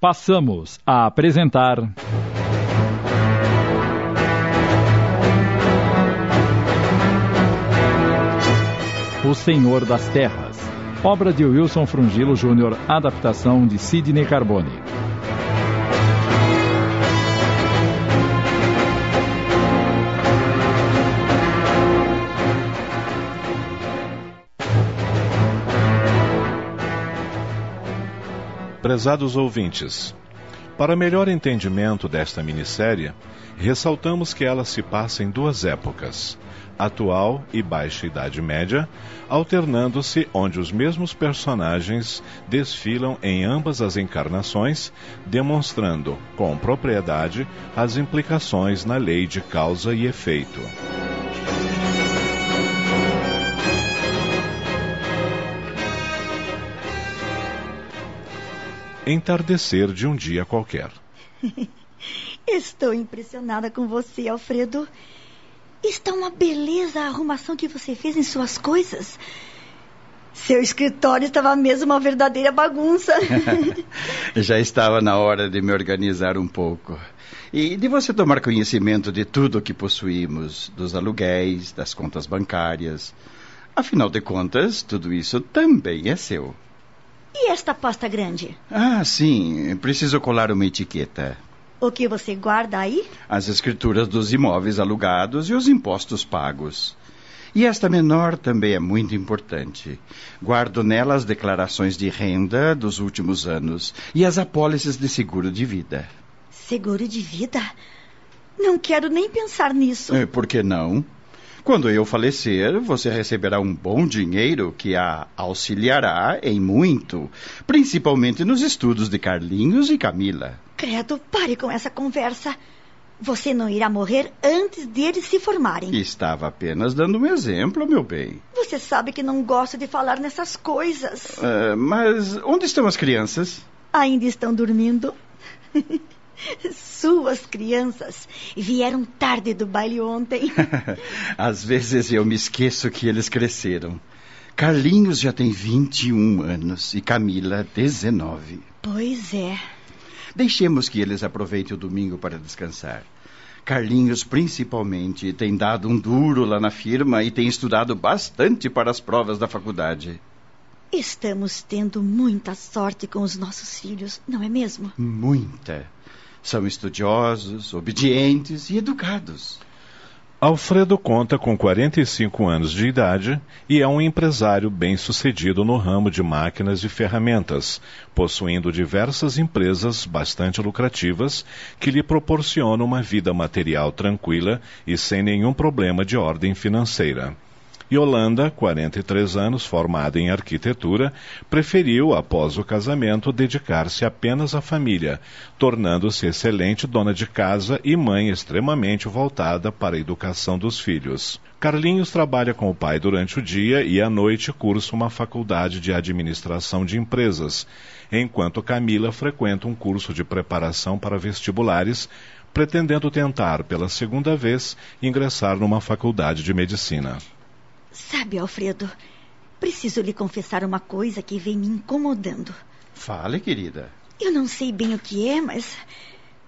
Passamos a apresentar. O Senhor das Terras. Obra de Wilson Frungilo Júnior, adaptação de Sidney Carbone. Prezados ouvintes, para melhor entendimento desta minissérie, ressaltamos que ela se passa em duas épocas, atual e baixa Idade Média, alternando-se onde os mesmos personagens desfilam em ambas as encarnações, demonstrando com propriedade as implicações na lei de causa e efeito. Entardecer de um dia qualquer. Estou impressionada com você, Alfredo. Está uma beleza a arrumação que você fez em suas coisas. Seu escritório estava mesmo uma verdadeira bagunça. Já estava na hora de me organizar um pouco. E de você tomar conhecimento de tudo o que possuímos, dos aluguéis, das contas bancárias. Afinal de contas, tudo isso também é seu. E esta pasta grande? Ah, sim. Preciso colar uma etiqueta. O que você guarda aí? As escrituras dos imóveis alugados e os impostos pagos. E esta menor também é muito importante. Guardo nela as declarações de renda dos últimos anos e as apólices de seguro de vida. Seguro de vida? Não quero nem pensar nisso. É, por que não? Quando eu falecer, você receberá um bom dinheiro que a auxiliará em muito, principalmente nos estudos de Carlinhos e Camila. Credo, pare com essa conversa. Você não irá morrer antes deles se formarem. Estava apenas dando um exemplo, meu bem. Você sabe que não gosto de falar nessas coisas. Uh, mas onde estão as crianças? Ainda estão dormindo. Suas crianças vieram tarde do baile ontem. Às vezes eu me esqueço que eles cresceram. Carlinhos já tem 21 anos e Camila 19. Pois é. Deixemos que eles aproveitem o domingo para descansar. Carlinhos, principalmente, tem dado um duro lá na firma e tem estudado bastante para as provas da faculdade. Estamos tendo muita sorte com os nossos filhos, não é mesmo? Muita. São estudiosos, obedientes e educados. Alfredo conta com 45 anos de idade e é um empresário bem-sucedido no ramo de máquinas e ferramentas, possuindo diversas empresas bastante lucrativas que lhe proporcionam uma vida material tranquila e sem nenhum problema de ordem financeira. Yolanda, 43 anos, formada em arquitetura, preferiu, após o casamento, dedicar-se apenas à família, tornando-se excelente dona de casa e mãe extremamente voltada para a educação dos filhos. Carlinhos trabalha com o pai durante o dia e à noite cursa uma faculdade de administração de empresas, enquanto Camila frequenta um curso de preparação para vestibulares, pretendendo tentar pela segunda vez ingressar numa faculdade de medicina. Sabe, Alfredo, preciso lhe confessar uma coisa que vem me incomodando. Fale, querida. Eu não sei bem o que é, mas.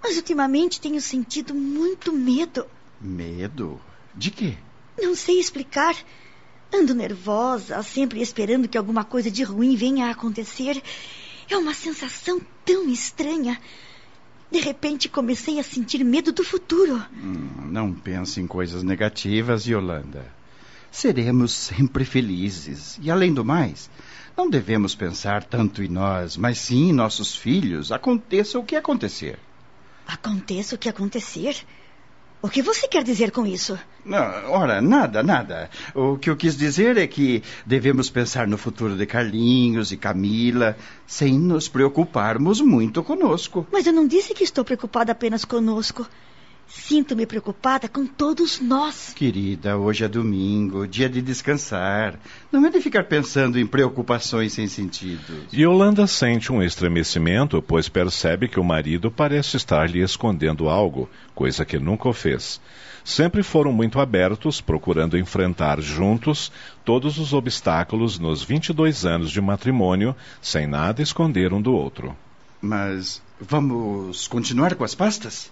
Mas ultimamente tenho sentido muito medo. Medo? De quê? Não sei explicar. Ando nervosa, sempre esperando que alguma coisa de ruim venha a acontecer. É uma sensação tão estranha. De repente comecei a sentir medo do futuro. Hum, não pense em coisas negativas, Yolanda seremos sempre felizes. E além do mais, não devemos pensar tanto em nós, mas sim em nossos filhos, aconteça o que acontecer. Aconteça o que acontecer? O que você quer dizer com isso? Não, ora, nada, nada. O que eu quis dizer é que devemos pensar no futuro de Carlinhos e Camila sem nos preocuparmos muito conosco. Mas eu não disse que estou preocupada apenas conosco. Sinto-me preocupada com todos nós. Querida, hoje é domingo, dia de descansar. Não é de ficar pensando em preocupações sem sentido. Yolanda sente um estremecimento, pois percebe que o marido parece estar lhe escondendo algo, coisa que nunca o fez. Sempre foram muito abertos, procurando enfrentar juntos todos os obstáculos nos 22 anos de matrimônio, sem nada esconder um do outro. Mas Vamos continuar com as pastas?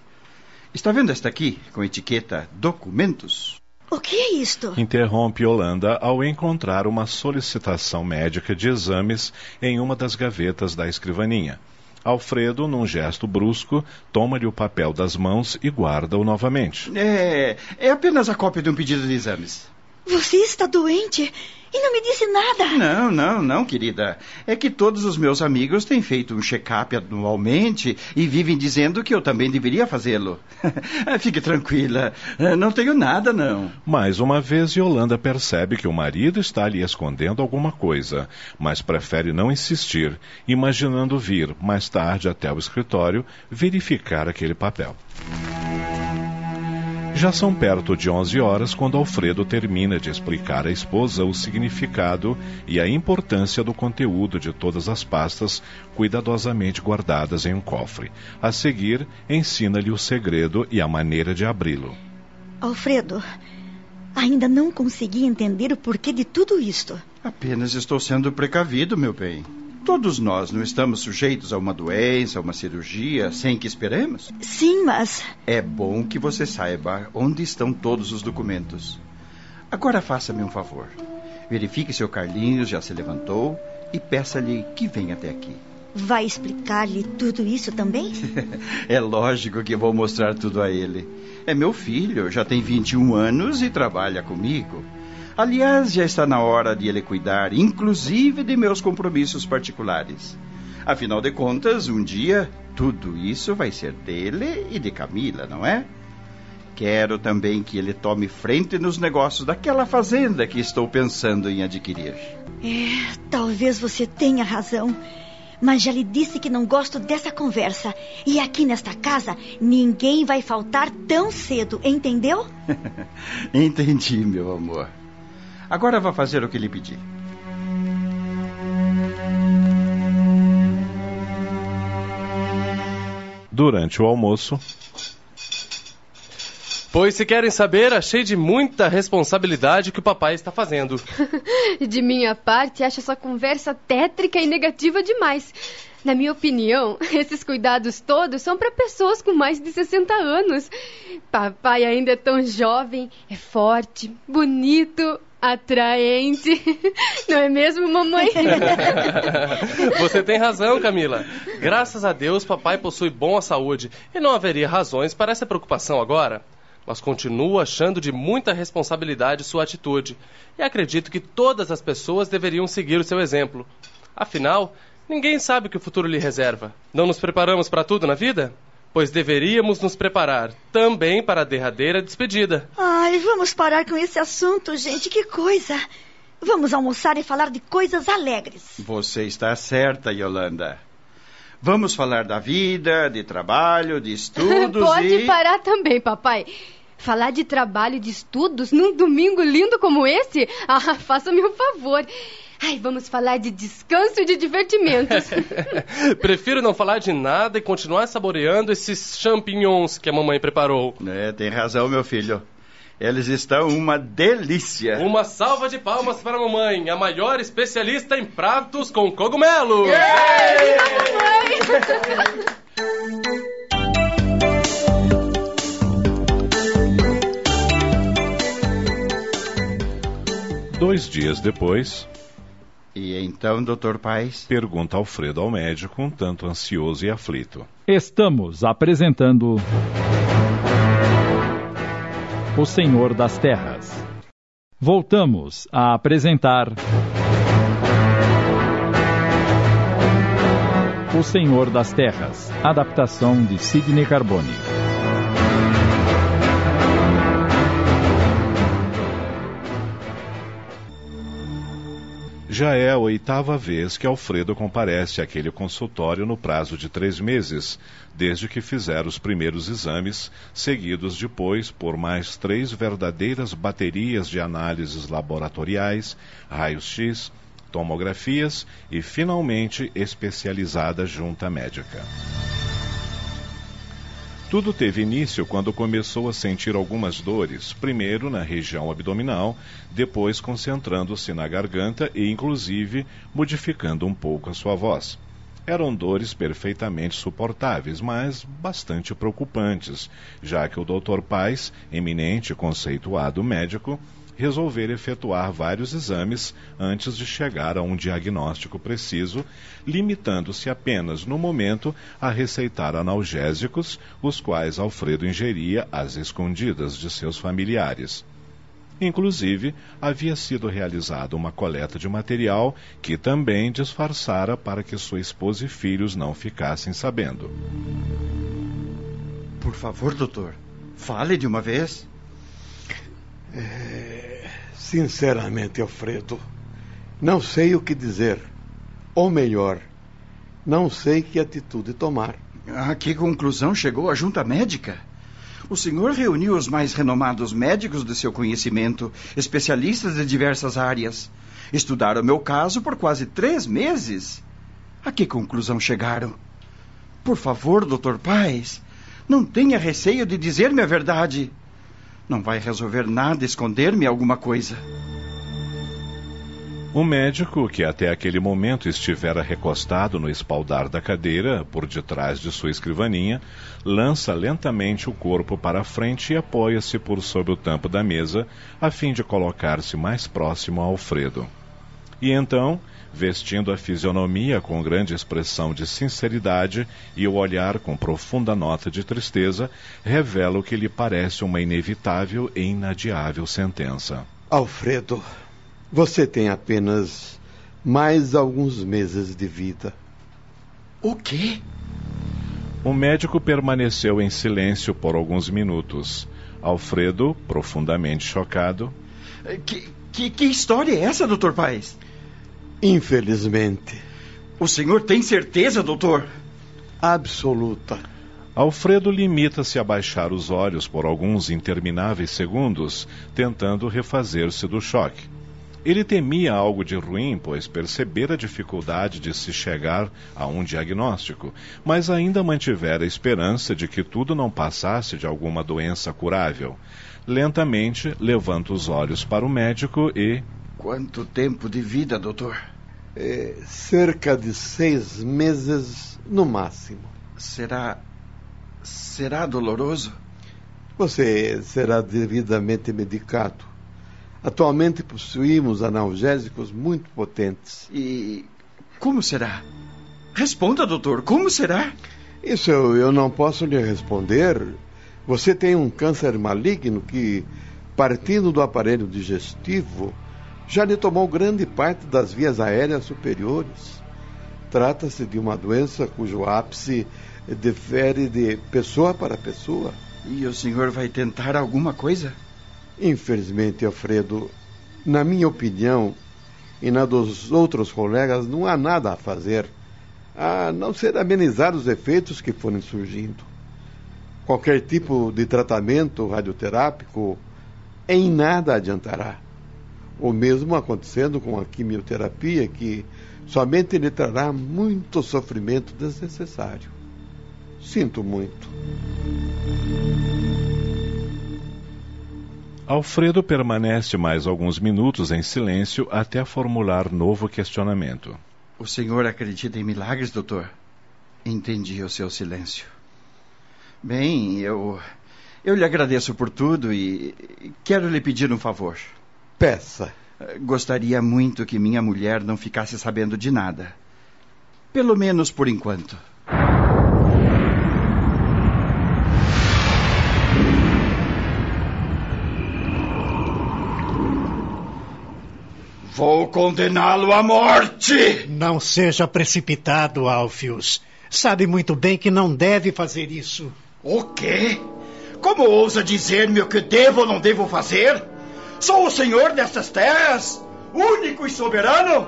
Está vendo esta aqui, com etiqueta documentos? O que é isto? Interrompe Yolanda ao encontrar uma solicitação médica de exames em uma das gavetas da escrivaninha. Alfredo, num gesto brusco, toma-lhe o papel das mãos e guarda-o novamente. É, é apenas a cópia de um pedido de exames. Você está doente e não me disse nada. Não, não, não, querida. É que todos os meus amigos têm feito um check-up anualmente e vivem dizendo que eu também deveria fazê-lo. Fique tranquila, não tenho nada, não. Mais uma vez, Yolanda percebe que o marido está lhe escondendo alguma coisa, mas prefere não insistir, imaginando vir mais tarde até o escritório verificar aquele papel. Já são perto de 11 horas quando Alfredo termina de explicar à esposa o significado e a importância do conteúdo de todas as pastas cuidadosamente guardadas em um cofre. A seguir, ensina-lhe o segredo e a maneira de abri-lo. Alfredo, ainda não consegui entender o porquê de tudo isto. Apenas estou sendo precavido, meu bem. Todos nós não estamos sujeitos a uma doença, a uma cirurgia, sem que esperemos? Sim, mas. É bom que você saiba onde estão todos os documentos. Agora faça-me um favor. Verifique se o Carlinhos já se levantou e peça-lhe que venha até aqui. Vai explicar-lhe tudo isso também? é lógico que vou mostrar tudo a ele. É meu filho, já tem 21 anos e trabalha comigo. Aliás, já está na hora de ele cuidar, inclusive de meus compromissos particulares. Afinal de contas, um dia tudo isso vai ser dele e de Camila, não é? Quero também que ele tome frente nos negócios daquela fazenda que estou pensando em adquirir. É, talvez você tenha razão. Mas já lhe disse que não gosto dessa conversa. E aqui nesta casa, ninguém vai faltar tão cedo, entendeu? Entendi, meu amor. Agora vá fazer o que lhe pedi. Durante o almoço. Pois se querem saber, achei de muita responsabilidade que o papai está fazendo. de minha parte, acho essa conversa tétrica e negativa demais. Na minha opinião, esses cuidados todos são para pessoas com mais de 60 anos. Papai ainda é tão jovem, é forte, bonito, atraente. Não é mesmo, mamãe? Você tem razão, Camila. Graças a Deus, papai possui boa saúde e não haveria razões para essa preocupação agora. Mas continuo achando de muita responsabilidade sua atitude e acredito que todas as pessoas deveriam seguir o seu exemplo. Afinal, ninguém sabe o que o futuro lhe reserva. Não nos preparamos para tudo na vida? Pois deveríamos nos preparar também para a derradeira despedida. Ai, vamos parar com esse assunto, gente, que coisa. Vamos almoçar e falar de coisas alegres. Você está certa, Yolanda. Vamos falar da vida, de trabalho, de estudos Pode e... parar também, papai. Falar de trabalho e de estudos num domingo lindo como esse? Ah, faça-me um favor. Ai, vamos falar de descanso e de divertimentos. Prefiro não falar de nada e continuar saboreando esses champignons que a mamãe preparou. É, tem razão, meu filho. Eles estão uma delícia. Uma salva de palmas para a mamãe, a maior especialista em pratos com cogumelo. Yeah! mamãe! Dois dias depois, e então, doutor Paes? Pergunta Alfredo ao médico, um tanto ansioso e aflito. Estamos apresentando. O Senhor das Terras. Voltamos a apresentar. O Senhor das Terras. Adaptação de Sidney Carbone. Já é a oitava vez que Alfredo comparece àquele consultório no prazo de três meses, desde que fizer os primeiros exames, seguidos depois por mais três verdadeiras baterias de análises laboratoriais, raios-x, tomografias e, finalmente, especializada junta médica. Tudo teve início quando começou a sentir algumas dores, primeiro na região abdominal, depois concentrando-se na garganta e, inclusive, modificando um pouco a sua voz. Eram dores perfeitamente suportáveis, mas bastante preocupantes, já que o Dr. Paz, eminente e conceituado médico, resolver efetuar vários exames antes de chegar a um diagnóstico preciso, limitando-se apenas, no momento, a receitar analgésicos, os quais Alfredo ingeria às escondidas de seus familiares. Inclusive, havia sido realizada uma coleta de material que também disfarçara para que sua esposa e filhos não ficassem sabendo. Por favor, doutor, fale de uma vez. É, sinceramente, Alfredo, não sei o que dizer. Ou melhor, não sei que atitude tomar. A que conclusão chegou a junta médica? O senhor reuniu os mais renomados médicos de seu conhecimento, especialistas de diversas áreas. Estudaram meu caso por quase três meses. A que conclusão chegaram? Por favor, doutor Paz, não tenha receio de dizer-me a verdade. Não vai resolver nada esconder-me alguma coisa. O médico, que até aquele momento estivera recostado no espaldar da cadeira, por detrás de sua escrivaninha, lança lentamente o corpo para a frente e apoia-se por sobre o tampo da mesa, a fim de colocar-se mais próximo a Alfredo. E então, vestindo a fisionomia com grande expressão de sinceridade e o olhar com profunda nota de tristeza, revela o que lhe parece uma inevitável e inadiável sentença. Alfredo, você tem apenas mais alguns meses de vida. O quê? O médico permaneceu em silêncio por alguns minutos. Alfredo, profundamente chocado. Que, que, que história é essa, doutor Paes? Infelizmente. O senhor tem certeza, doutor? Absoluta. Alfredo limita-se a baixar os olhos por alguns intermináveis segundos, tentando refazer-se do choque. Ele temia algo de ruim, pois percebera a dificuldade de se chegar a um diagnóstico, mas ainda mantivera a esperança de que tudo não passasse de alguma doença curável. Lentamente levanta os olhos para o médico e. Quanto tempo de vida, doutor? É, cerca de seis meses no máximo. Será. será doloroso? Você será devidamente medicado. Atualmente possuímos analgésicos muito potentes. E como será? Responda, doutor, como será? Isso eu, eu não posso lhe responder. Você tem um câncer maligno que, partindo do aparelho digestivo, já lhe tomou grande parte das vias aéreas superiores. Trata-se de uma doença cujo ápice difere de pessoa para pessoa. E o senhor vai tentar alguma coisa? Infelizmente, Alfredo, na minha opinião e na dos outros colegas, não há nada a fazer, a não ser amenizar os efeitos que forem surgindo. Qualquer tipo de tratamento radioterápico em nada adiantará. O mesmo acontecendo com a quimioterapia, que somente lhe trará muito sofrimento desnecessário. Sinto muito. Alfredo permanece mais alguns minutos em silêncio até formular novo questionamento. O senhor acredita em milagres, doutor? Entendi o seu silêncio. Bem, eu. Eu lhe agradeço por tudo e quero lhe pedir um favor. Peça. Gostaria muito que minha mulher não ficasse sabendo de nada. Pelo menos por enquanto. Vou condená-lo à morte! Não seja precipitado, Alfius. Sabe muito bem que não deve fazer isso. O quê? Como ousa dizer-me o que devo ou não devo fazer? Sou o senhor destas terras, único e soberano?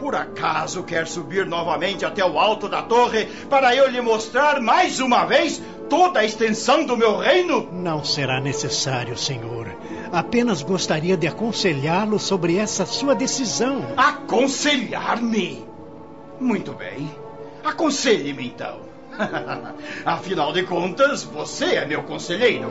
Por acaso quer subir novamente até o alto da torre para eu lhe mostrar mais uma vez toda a extensão do meu reino? Não será necessário, senhor. Apenas gostaria de aconselhá-lo sobre essa sua decisão. Aconselhar-me? Muito bem. Aconselhe-me então. Afinal de contas, você é meu conselheiro.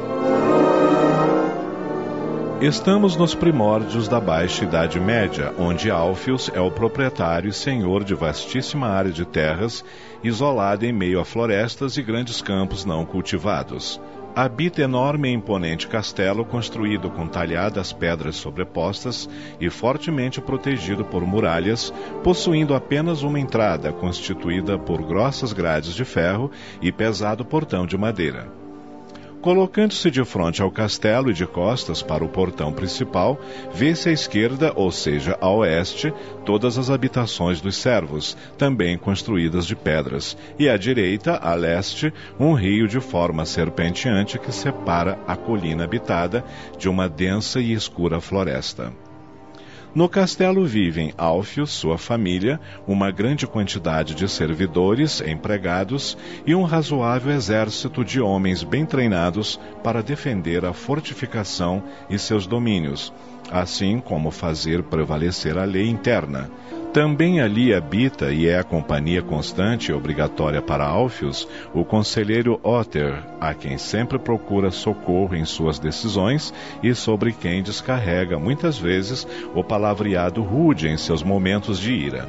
Estamos nos primórdios da Baixa Idade Média, onde Alfius é o proprietário e senhor de vastíssima área de terras, isolada em meio a florestas e grandes campos não cultivados. Habita enorme e imponente castelo construído com talhadas pedras sobrepostas e fortemente protegido por muralhas, possuindo apenas uma entrada constituída por grossas grades de ferro e pesado portão de madeira. Colocando-se de frente ao castelo e de costas para o portão principal, vê-se à esquerda, ou seja, a oeste, todas as habitações dos servos, também construídas de pedras, e à direita, a leste, um rio de forma serpenteante que separa a colina habitada de uma densa e escura floresta. No castelo vivem Alfio, sua família, uma grande quantidade de servidores, empregados e um razoável exército de homens bem treinados para defender a fortificação e seus domínios, assim como fazer prevalecer a lei interna. Também ali habita e é a companhia constante e obrigatória para Alfius o conselheiro Otter, a quem sempre procura socorro em suas decisões e sobre quem descarrega muitas vezes o palavreado rude em seus momentos de ira.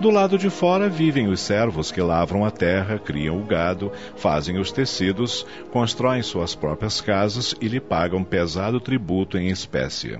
Do lado de fora vivem os servos que lavram a terra, criam o gado, fazem os tecidos, constroem suas próprias casas e lhe pagam pesado tributo em espécie.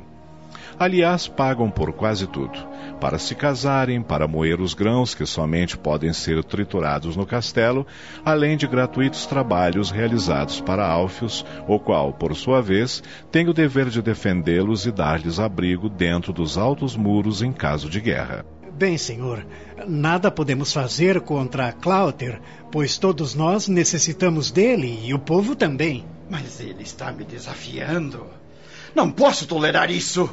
Aliás, pagam por quase tudo. Para se casarem, para moer os grãos que somente podem ser triturados no castelo, além de gratuitos trabalhos realizados para Alfios, o qual, por sua vez, tem o dever de defendê-los e dar-lhes abrigo dentro dos altos muros em caso de guerra. Bem, senhor, nada podemos fazer contra Cláuter, pois todos nós necessitamos dele e o povo também. Mas ele está me desafiando. Não posso tolerar isso.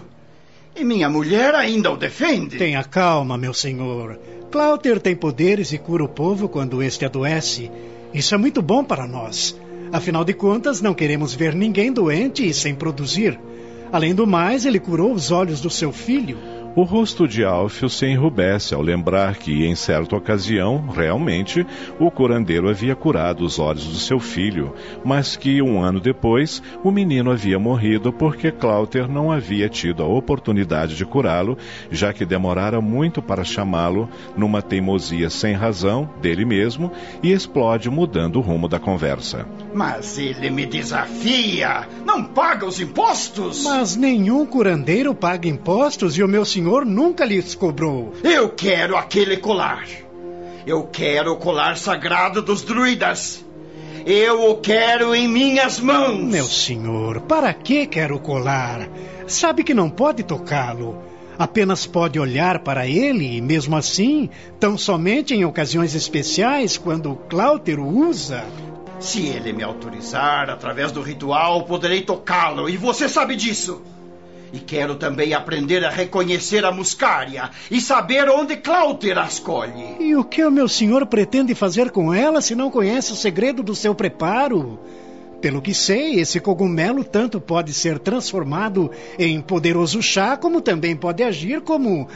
E minha mulher ainda o defende. Tenha calma, meu senhor. Cláuter tem poderes e cura o povo quando este adoece. Isso é muito bom para nós. Afinal de contas, não queremos ver ninguém doente e sem produzir. Além do mais, ele curou os olhos do seu filho. O rosto de Alfio se enrubesce ao lembrar que, em certa ocasião, realmente, o curandeiro havia curado os olhos do seu filho, mas que, um ano depois, o menino havia morrido porque Cláuter não havia tido a oportunidade de curá-lo, já que demorara muito para chamá-lo, numa teimosia sem razão, dele mesmo, e explode mudando o rumo da conversa. Mas ele me desafia! Não paga os impostos! Mas nenhum curandeiro paga impostos e o meu senhor senhor nunca lhes cobrou. Eu quero aquele colar. Eu quero o colar sagrado dos druidas. Eu o quero em minhas mãos. Meu senhor, para que quer o colar? Sabe que não pode tocá-lo. Apenas pode olhar para ele e, mesmo assim, tão somente em ocasiões especiais, quando Cláuter o usa. Se ele me autorizar, através do ritual, poderei tocá-lo, e você sabe disso. E quero também aprender a reconhecer a muscária e saber onde Cláuter a escolhe. E o que o meu senhor pretende fazer com ela se não conhece o segredo do seu preparo? Pelo que sei, esse cogumelo tanto pode ser transformado em poderoso chá, como também pode agir como.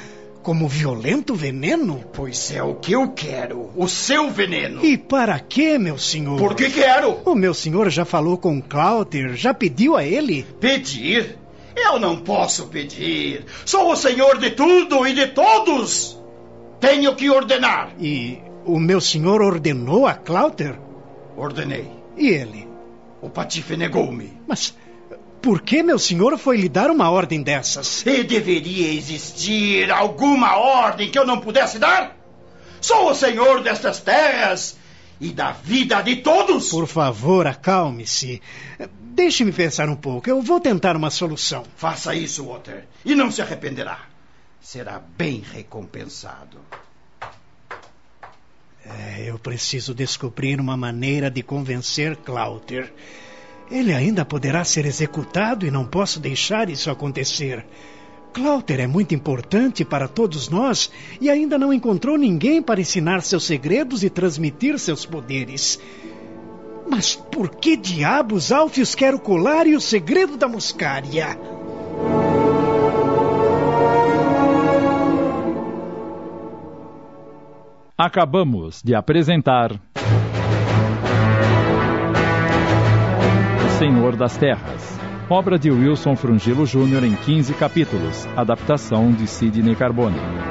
como violento veneno? Pois é o que eu quero, o seu veneno. E para que, meu senhor? Porque quero. O meu senhor já falou com Cláuter, já pediu a ele? Pedir? Eu não posso pedir. Sou o senhor de tudo e de todos. Tenho que ordenar. E o meu senhor ordenou a Cláuter? Ordenei. E ele? O patife negou-me. Mas por que meu senhor foi lhe dar uma ordem dessas? E deveria existir alguma ordem que eu não pudesse dar? Sou o senhor destas terras e da vida de todos. Por favor, acalme-se. Deixe-me pensar um pouco. Eu vou tentar uma solução. Faça isso, Walter, e não se arrependerá. Será bem recompensado. É, eu preciso descobrir uma maneira de convencer Cláuter. Ele ainda poderá ser executado e não posso deixar isso acontecer. Cláuter é muito importante para todos nós e ainda não encontrou ninguém para ensinar seus segredos e transmitir seus poderes. Mas por que diabos Alfios quer o colar e o segredo da muscária? Acabamos de apresentar. O Senhor das Terras obra de Wilson Frungilo Jr. em 15 capítulos, adaptação de Sidney Carbone.